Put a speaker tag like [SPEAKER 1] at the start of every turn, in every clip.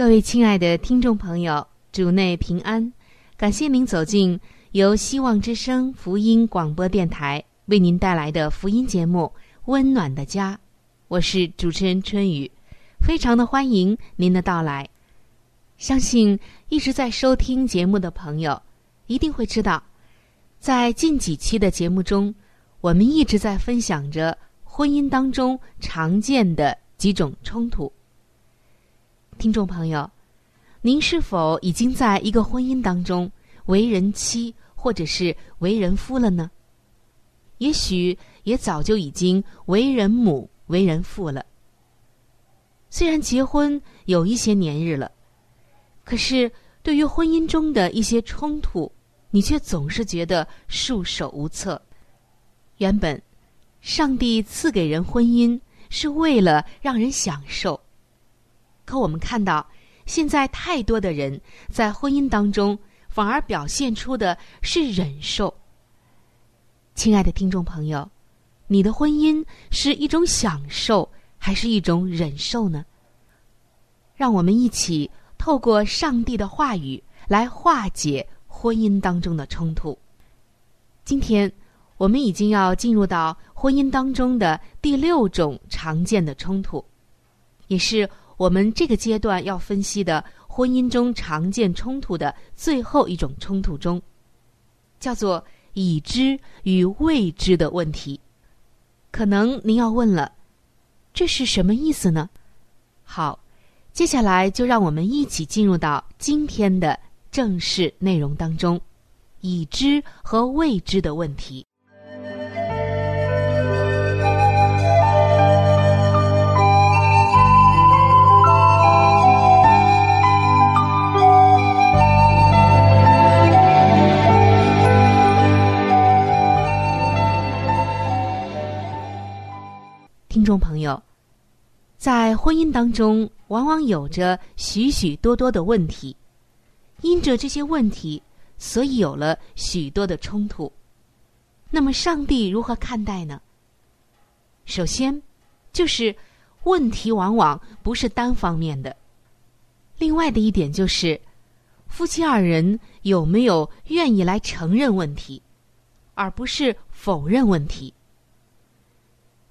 [SPEAKER 1] 各位亲爱的听众朋友，主内平安！感谢您走进由希望之声福音广播电台为您带来的福音节目《温暖的家》，我是主持人春雨，非常的欢迎您的到来。相信一直在收听节目的朋友一定会知道，在近几期的节目中，我们一直在分享着婚姻当中常见的几种冲突。听众朋友，您是否已经在一个婚姻当中为人妻或者是为人夫了呢？也许也早就已经为人母、为人父了。虽然结婚有一些年日了，可是对于婚姻中的一些冲突，你却总是觉得束手无策。原本，上帝赐给人婚姻是为了让人享受。可我们看到，现在太多的人在婚姻当中反而表现出的是忍受。亲爱的听众朋友，你的婚姻是一种享受还是一种忍受呢？让我们一起透过上帝的话语来化解婚姻当中的冲突。今天我们已经要进入到婚姻当中的第六种常见的冲突，也是。我们这个阶段要分析的婚姻中常见冲突的最后一种冲突中，叫做已知与未知的问题。可能您要问了，这是什么意思呢？好，接下来就让我们一起进入到今天的正式内容当中，已知和未知的问题。众朋友，在婚姻当中，往往有着许许多多的问题，因着这些问题，所以有了许多的冲突。那么，上帝如何看待呢？首先，就是问题往往不是单方面的。另外的一点就是，夫妻二人有没有愿意来承认问题，而不是否认问题。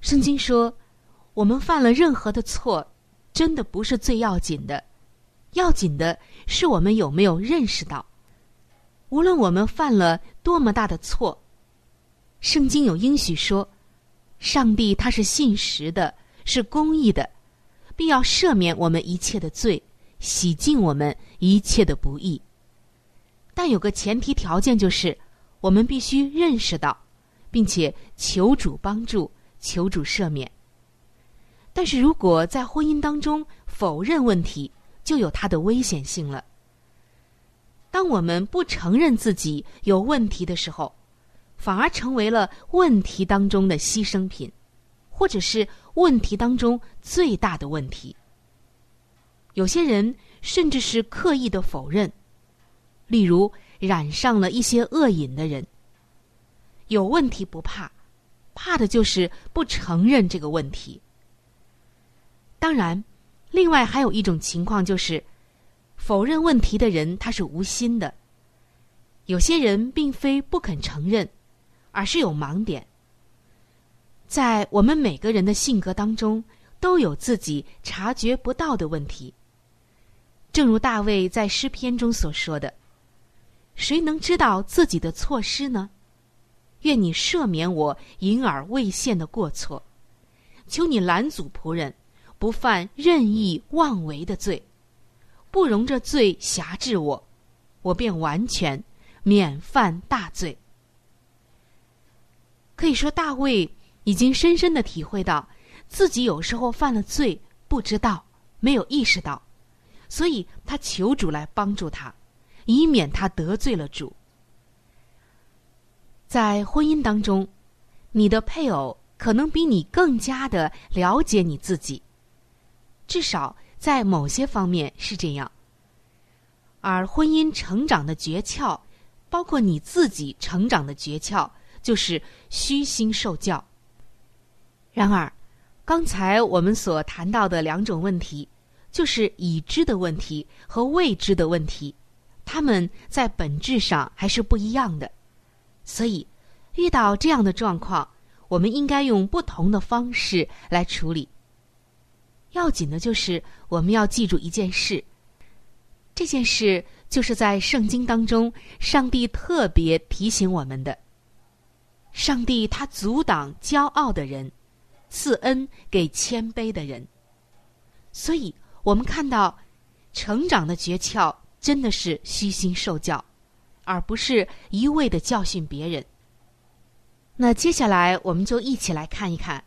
[SPEAKER 1] 圣经说：“我们犯了任何的错，真的不是最要紧的，要紧的是我们有没有认识到，无论我们犯了多么大的错，圣经有应许说，上帝他是信实的，是公义的，必要赦免我们一切的罪，洗净我们一切的不义。但有个前提条件，就是我们必须认识到，并且求主帮助。”求主赦免。但是如果在婚姻当中否认问题，就有它的危险性了。当我们不承认自己有问题的时候，反而成为了问题当中的牺牲品，或者是问题当中最大的问题。有些人甚至是刻意的否认，例如染上了一些恶瘾的人。有问题不怕，怕的就是不承认这个问题。当然，另外还有一种情况就是，否认问题的人他是无心的。有些人并非不肯承认，而是有盲点。在我们每个人的性格当中，都有自己察觉不到的问题。正如大卫在诗篇中所说的：“谁能知道自己的错失呢？愿你赦免我隐而未现的过错，求你拦阻仆人不犯任意妄为的罪，不容这罪辖制我，我便完全。”免犯大罪，可以说大卫已经深深的体会到自己有时候犯了罪，不知道，没有意识到，所以他求主来帮助他，以免他得罪了主。在婚姻当中，你的配偶可能比你更加的了解你自己，至少在某些方面是这样。而婚姻成长的诀窍。包括你自己成长的诀窍，就是虚心受教。然而，刚才我们所谈到的两种问题，就是已知的问题和未知的问题，他们在本质上还是不一样的。所以，遇到这样的状况，我们应该用不同的方式来处理。要紧的就是我们要记住一件事，这件事。就是在圣经当中，上帝特别提醒我们的：上帝他阻挡骄傲的人，赐恩给谦卑的人。所以，我们看到成长的诀窍真的是虚心受教，而不是一味的教训别人。那接下来，我们就一起来看一看，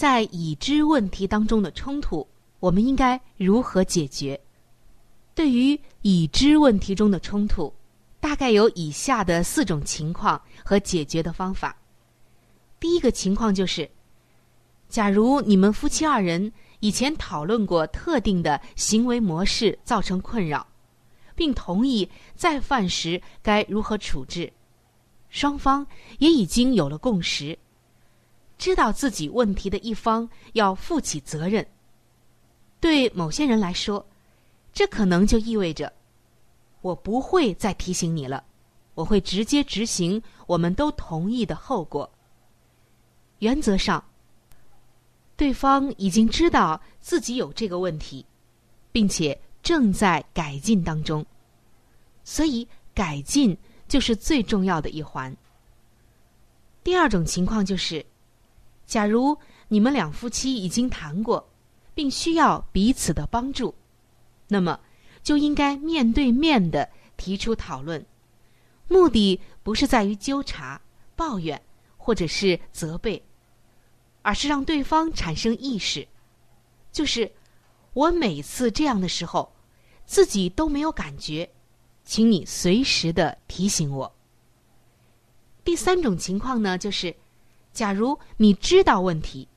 [SPEAKER 1] 在已知问题当中的冲突，我们应该如何解决。对于已知问题中的冲突，大概有以下的四种情况和解决的方法。第一个情况就是，假如你们夫妻二人以前讨论过特定的行为模式造成困扰，并同意再犯时该如何处置，双方也已经有了共识，知道自己问题的一方要负起责任。对某些人来说，这可能就意味着，我不会再提醒你了，我会直接执行我们都同意的后果。原则上，对方已经知道自己有这个问题，并且正在改进当中，所以改进就是最重要的一环。第二种情况就是，假如你们两夫妻已经谈过，并需要彼此的帮助。那么，就应该面对面的提出讨论，目的不是在于纠察、抱怨或者是责备，而是让对方产生意识，就是我每次这样的时候，自己都没有感觉，请你随时的提醒我。第三种情况呢，就是假如你知道问题，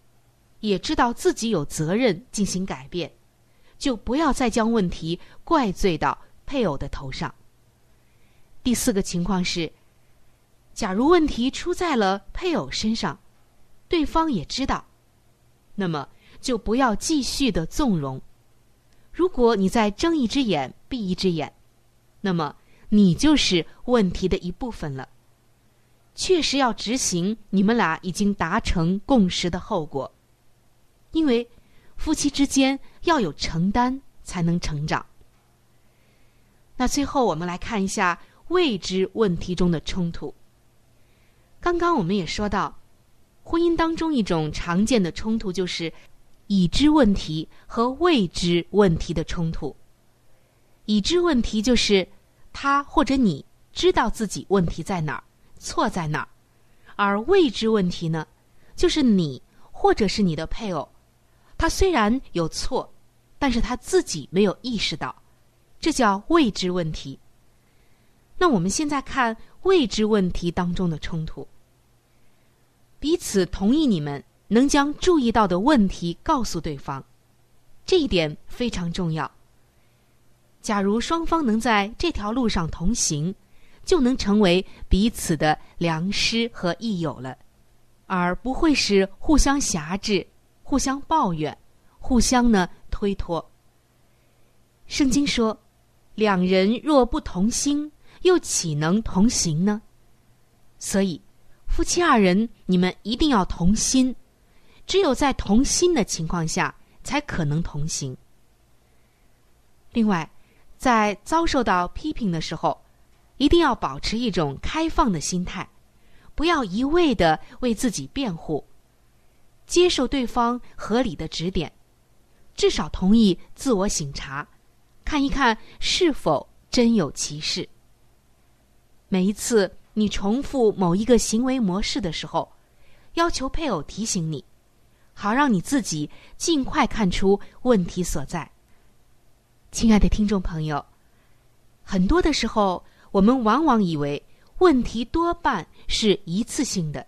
[SPEAKER 1] 也知道自己有责任进行改变。就不要再将问题怪罪到配偶的头上。第四个情况是，假如问题出在了配偶身上，对方也知道，那么就不要继续的纵容。如果你在睁一只眼闭一只眼，那么你就是问题的一部分了。确实要执行你们俩已经达成共识的后果，因为。夫妻之间要有承担，才能成长。那最后，我们来看一下未知问题中的冲突。刚刚我们也说到，婚姻当中一种常见的冲突就是已知问题和未知问题的冲突。已知问题就是他或者你知道自己问题在哪儿，错在哪儿；而未知问题呢，就是你或者是你的配偶。他虽然有错，但是他自己没有意识到，这叫未知问题。那我们现在看未知问题当中的冲突，彼此同意你们能将注意到的问题告诉对方，这一点非常重要。假如双方能在这条路上同行，就能成为彼此的良师和益友了，而不会是互相辖制、互相抱怨、互相呢推脱。圣经说：“两人若不同心，又岂能同行呢？”所以，夫妻二人，你们一定要同心，只有在同心的情况下，才可能同行。另外，在遭受到批评的时候，一定要保持一种开放的心态，不要一味的为自己辩护，接受对方合理的指点，至少同意自我省察，看一看是否真有其事。每一次你重复某一个行为模式的时候，要求配偶提醒你，好让你自己尽快看出问题所在。亲爱的听众朋友，很多的时候，我们往往以为问题多半是一次性的。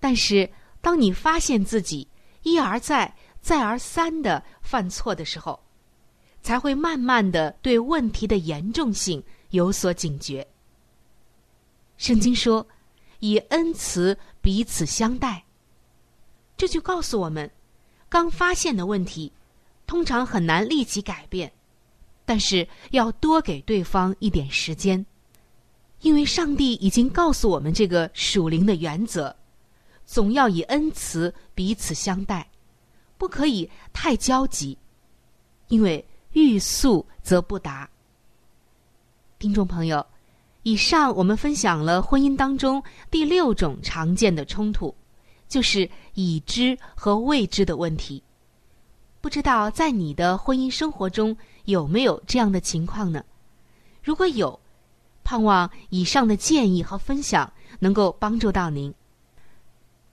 [SPEAKER 1] 但是，当你发现自己一而再、再而三的犯错的时候，才会慢慢的对问题的严重性有所警觉。圣经说：“以恩慈彼此相待。”这就告诉我们，刚发现的问题。通常很难立即改变，但是要多给对方一点时间，因为上帝已经告诉我们这个属灵的原则：总要以恩慈彼此相待，不可以太焦急，因为欲速则不达。听众朋友，以上我们分享了婚姻当中第六种常见的冲突，就是已知和未知的问题。不知道在你的婚姻生活中有没有这样的情况呢？如果有，盼望以上的建议和分享能够帮助到您。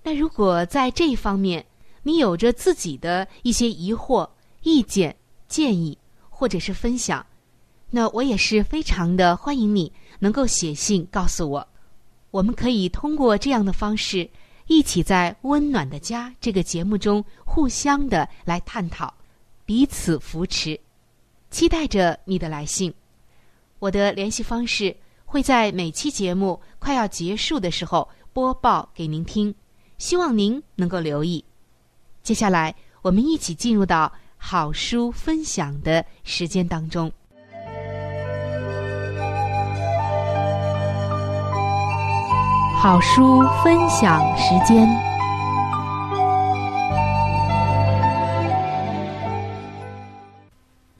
[SPEAKER 1] 那如果在这一方面你有着自己的一些疑惑、意见、建议或者是分享，那我也是非常的欢迎你能够写信告诉我。我们可以通过这样的方式。一起在《温暖的家》这个节目中互相的来探讨，彼此扶持，期待着你的来信。我的联系方式会在每期节目快要结束的时候播报给您听，希望您能够留意。接下来，我们一起进入到好书分享的时间当中。好书分享时间。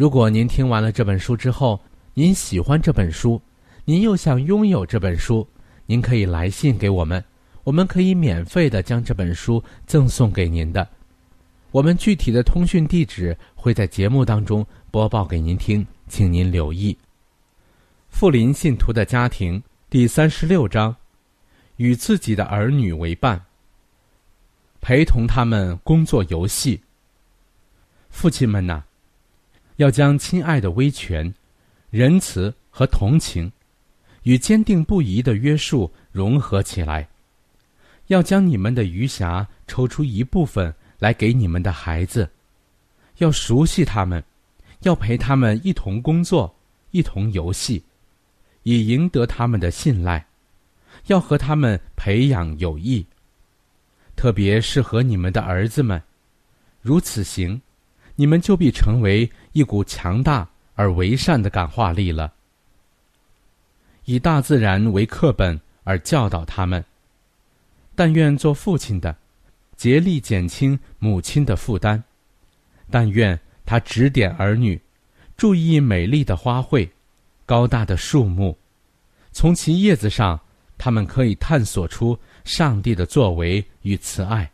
[SPEAKER 2] 如果您听完了这本书之后，您喜欢这本书，您又想拥有这本书，您可以来信给我们，我们可以免费的将这本书赠送给您的。我们具体的通讯地址会在节目当中播报给您听，请您留意。富林信徒的家庭。第三十六章，与自己的儿女为伴，陪同他们工作游戏。父亲们呐，要将亲爱的威权、仁慈和同情与坚定不移的约束融合起来。要将你们的余暇抽出一部分来给你们的孩子，要熟悉他们，要陪他们一同工作，一同游戏，以赢得他们的信赖。要和他们培养友谊，特别是和你们的儿子们。如此行，你们就必成为一股强大而为善的感化力了。以大自然为课本而教导他们。但愿做父亲的，竭力减轻母亲的负担；但愿他指点儿女，注意美丽的花卉、高大的树木，从其叶子上，他们可以探索出上帝的作为与慈爱。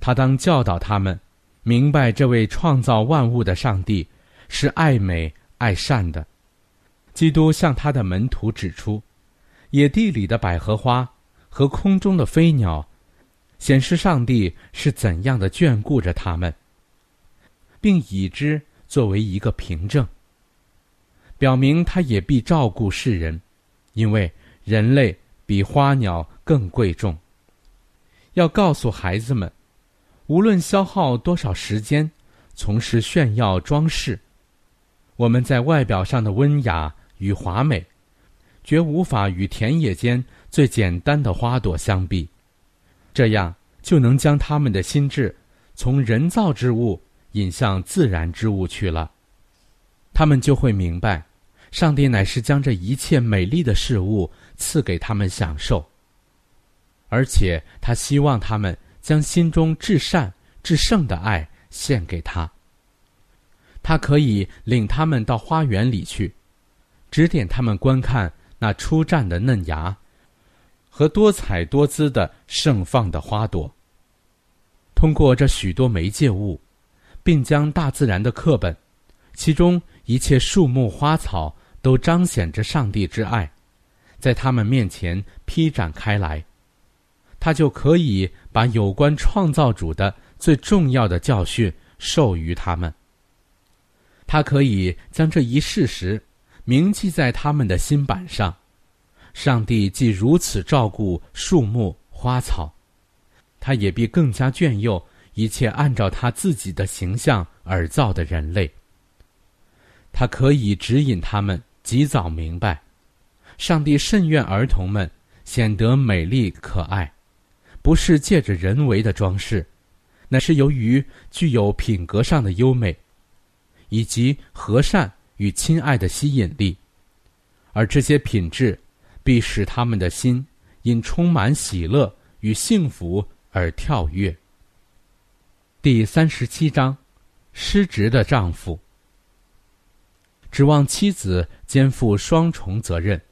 [SPEAKER 2] 他当教导他们，明白这位创造万物的上帝是爱美爱善的。基督向他的门徒指出，野地里的百合花。和空中的飞鸟，显示上帝是怎样的眷顾着他们，并以之作为一个凭证，表明他也必照顾世人，因为人类比花鸟更贵重。要告诉孩子们，无论消耗多少时间从事炫耀装饰，我们在外表上的温雅与华美，绝无法与田野间。最简单的花朵相比，这样就能将他们的心智从人造之物引向自然之物去了。他们就会明白，上帝乃是将这一切美丽的事物赐给他们享受，而且他希望他们将心中至善至圣的爱献给他。他可以领他们到花园里去，指点他们观看那初绽的嫩芽。和多彩多姿的盛放的花朵。通过这许多媒介物，并将大自然的课本，其中一切树木花草都彰显着上帝之爱，在他们面前披展开来，他就可以把有关创造主的最重要的教训授予他们。他可以将这一事实铭记在他们的心板上。上帝既如此照顾树木花草，他也必更加眷佑一切按照他自己的形象而造的人类。他可以指引他们及早明白，上帝甚愿儿童们显得美丽可爱，不是借着人为的装饰，乃是由于具有品格上的优美，以及和善与亲爱的吸引力，而这些品质。必使他们的心因充满喜乐与幸福而跳跃。第三十七章，失职的丈夫指望妻子肩负双重责任。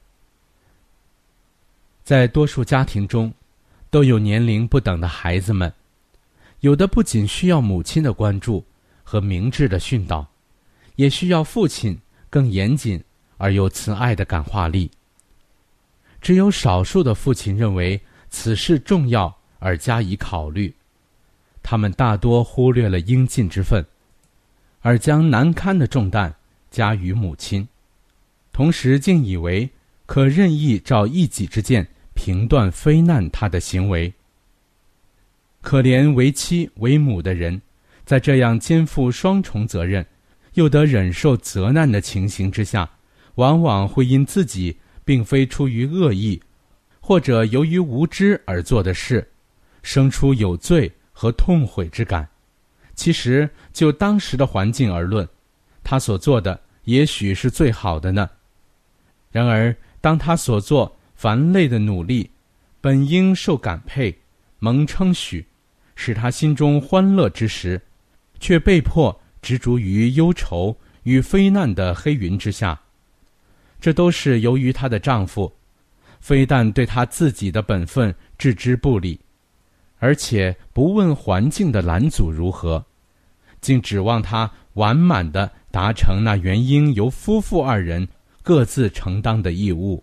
[SPEAKER 2] 在多数家庭中，都有年龄不等的孩子们，有的不仅需要母亲的关注和明智的训导，也需要父亲更严谨而又慈爱的感化力。只有少数的父亲认为此事重要而加以考虑，他们大多忽略了应尽之分，而将难堪的重担加于母亲，同时竟以为可任意照一己之见评断非难他的行为。可怜为妻为母的人，在这样肩负双重责任，又得忍受责难的情形之下，往往会因自己。并非出于恶意，或者由于无知而做的事，生出有罪和痛悔之感。其实就当时的环境而论，他所做的也许是最好的呢。然而，当他所做凡类的努力，本应受感佩、蒙称许，使他心中欢乐之时，却被迫执着于忧愁与非难的黑云之下。这都是由于她的丈夫，非但对她自己的本分置之不理，而且不问环境的拦阻如何，竟指望她完满的达成那原应由夫妇二人各自承担的义务。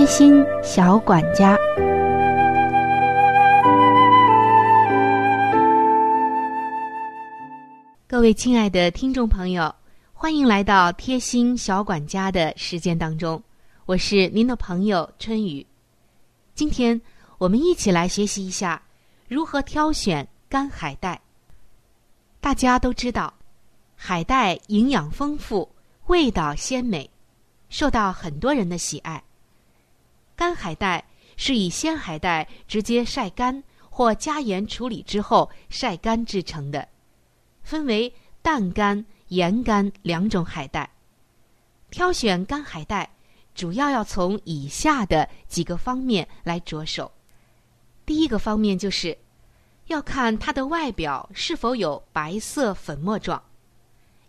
[SPEAKER 1] 贴心小管家，各位亲爱的听众朋友，欢迎来到贴心小管家的时间当中，我是您的朋友春雨。今天我们一起来学习一下如何挑选干海带。大家都知道，海带营养丰富，味道鲜美，受到很多人的喜爱。干海带是以鲜海带直接晒干或加盐处理之后晒干制成的，分为淡干、盐干两种海带。挑选干海带，主要要从以下的几个方面来着手。第一个方面就是，要看它的外表是否有白色粉末状，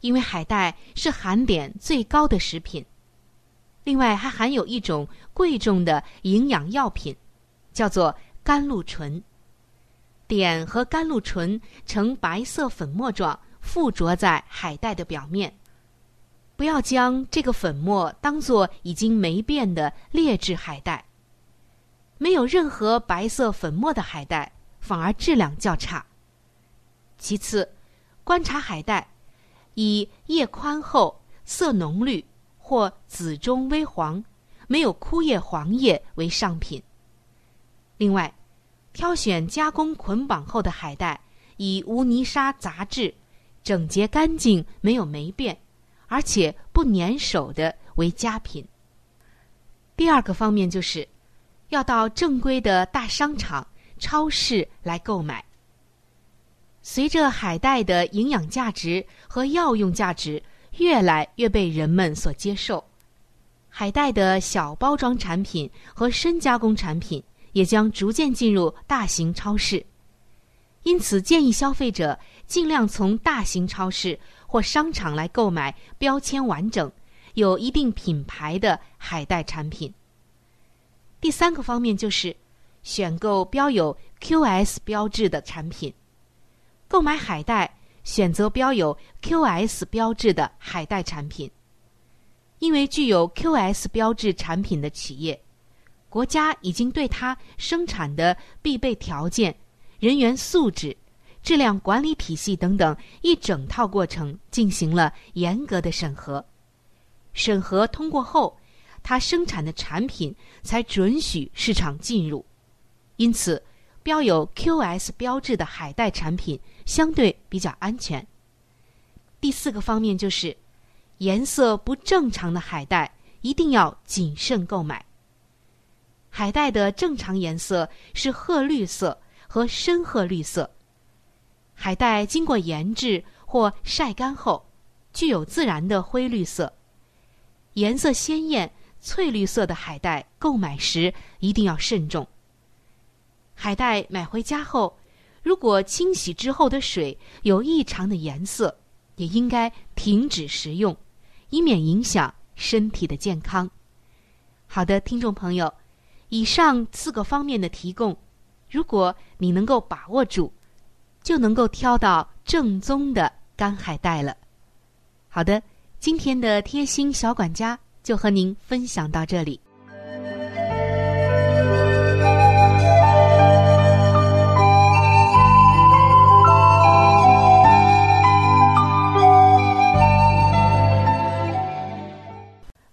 [SPEAKER 1] 因为海带是含碘最高的食品。另外还含有一种贵重的营养药品，叫做甘露醇。碘和甘露醇呈白色粉末状附着在海带的表面。不要将这个粉末当做已经霉变的劣质海带。没有任何白色粉末的海带反而质量较差。其次，观察海带，以叶宽厚、色浓绿。或紫中微黄，没有枯叶黄叶为上品。另外，挑选加工捆绑后的海带，以无泥沙杂质、整洁干净、没有霉变，而且不粘手的为佳品。第二个方面就是，要到正规的大商场、超市来购买。随着海带的营养价值和药用价值。越来越被人们所接受，海带的小包装产品和深加工产品也将逐渐进入大型超市。因此，建议消费者尽量从大型超市或商场来购买标签完整、有一定品牌的海带产品。第三个方面就是选购标有 QS 标志的产品，购买海带。选择标有 QS 标志的海带产品，因为具有 QS 标志产品的企业，国家已经对它生产的必备条件、人员素质、质量管理体系等等一整套过程进行了严格的审核。审核通过后，它生产的产品才准许市场进入。因此，标有 QS 标志的海带产品。相对比较安全。第四个方面就是，颜色不正常的海带一定要谨慎购买。海带的正常颜色是褐绿色和深褐绿色。海带经过研制或晒干后，具有自然的灰绿色。颜色鲜艳、翠绿色的海带购买时一定要慎重。海带买回家后。如果清洗之后的水有异常的颜色，也应该停止食用，以免影响身体的健康。好的，听众朋友，以上四个方面的提供，如果你能够把握住，就能够挑到正宗的干海带了。好的，今天的贴心小管家就和您分享到这里。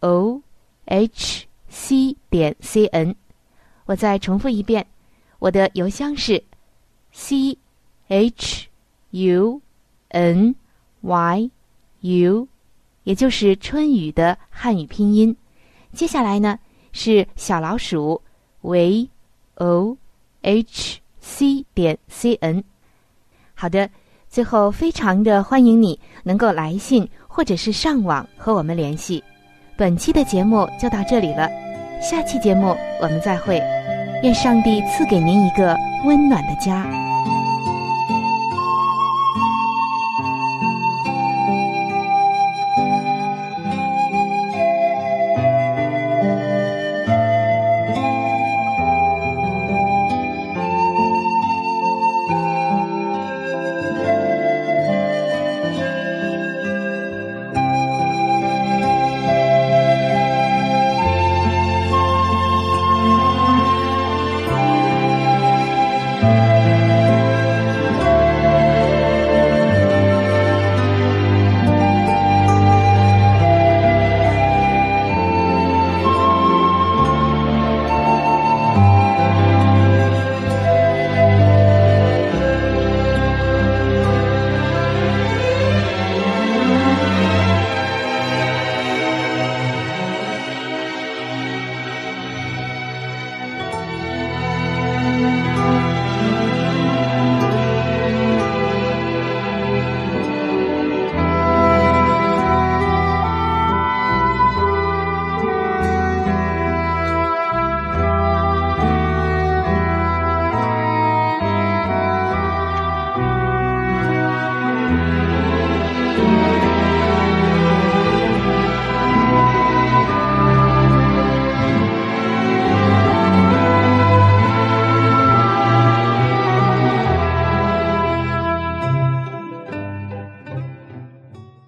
[SPEAKER 1] o h c 点 c n。我再重复一遍，我的邮箱是 c h u。n y u，也就是春雨的汉语拼音。接下来呢是小老鼠 v o h c 点 c n。好的，最后非常的欢迎你能够来信或者是上网和我们联系。本期的节目就到这里了，下期节目我们再会。愿上帝赐给您一个温暖的家。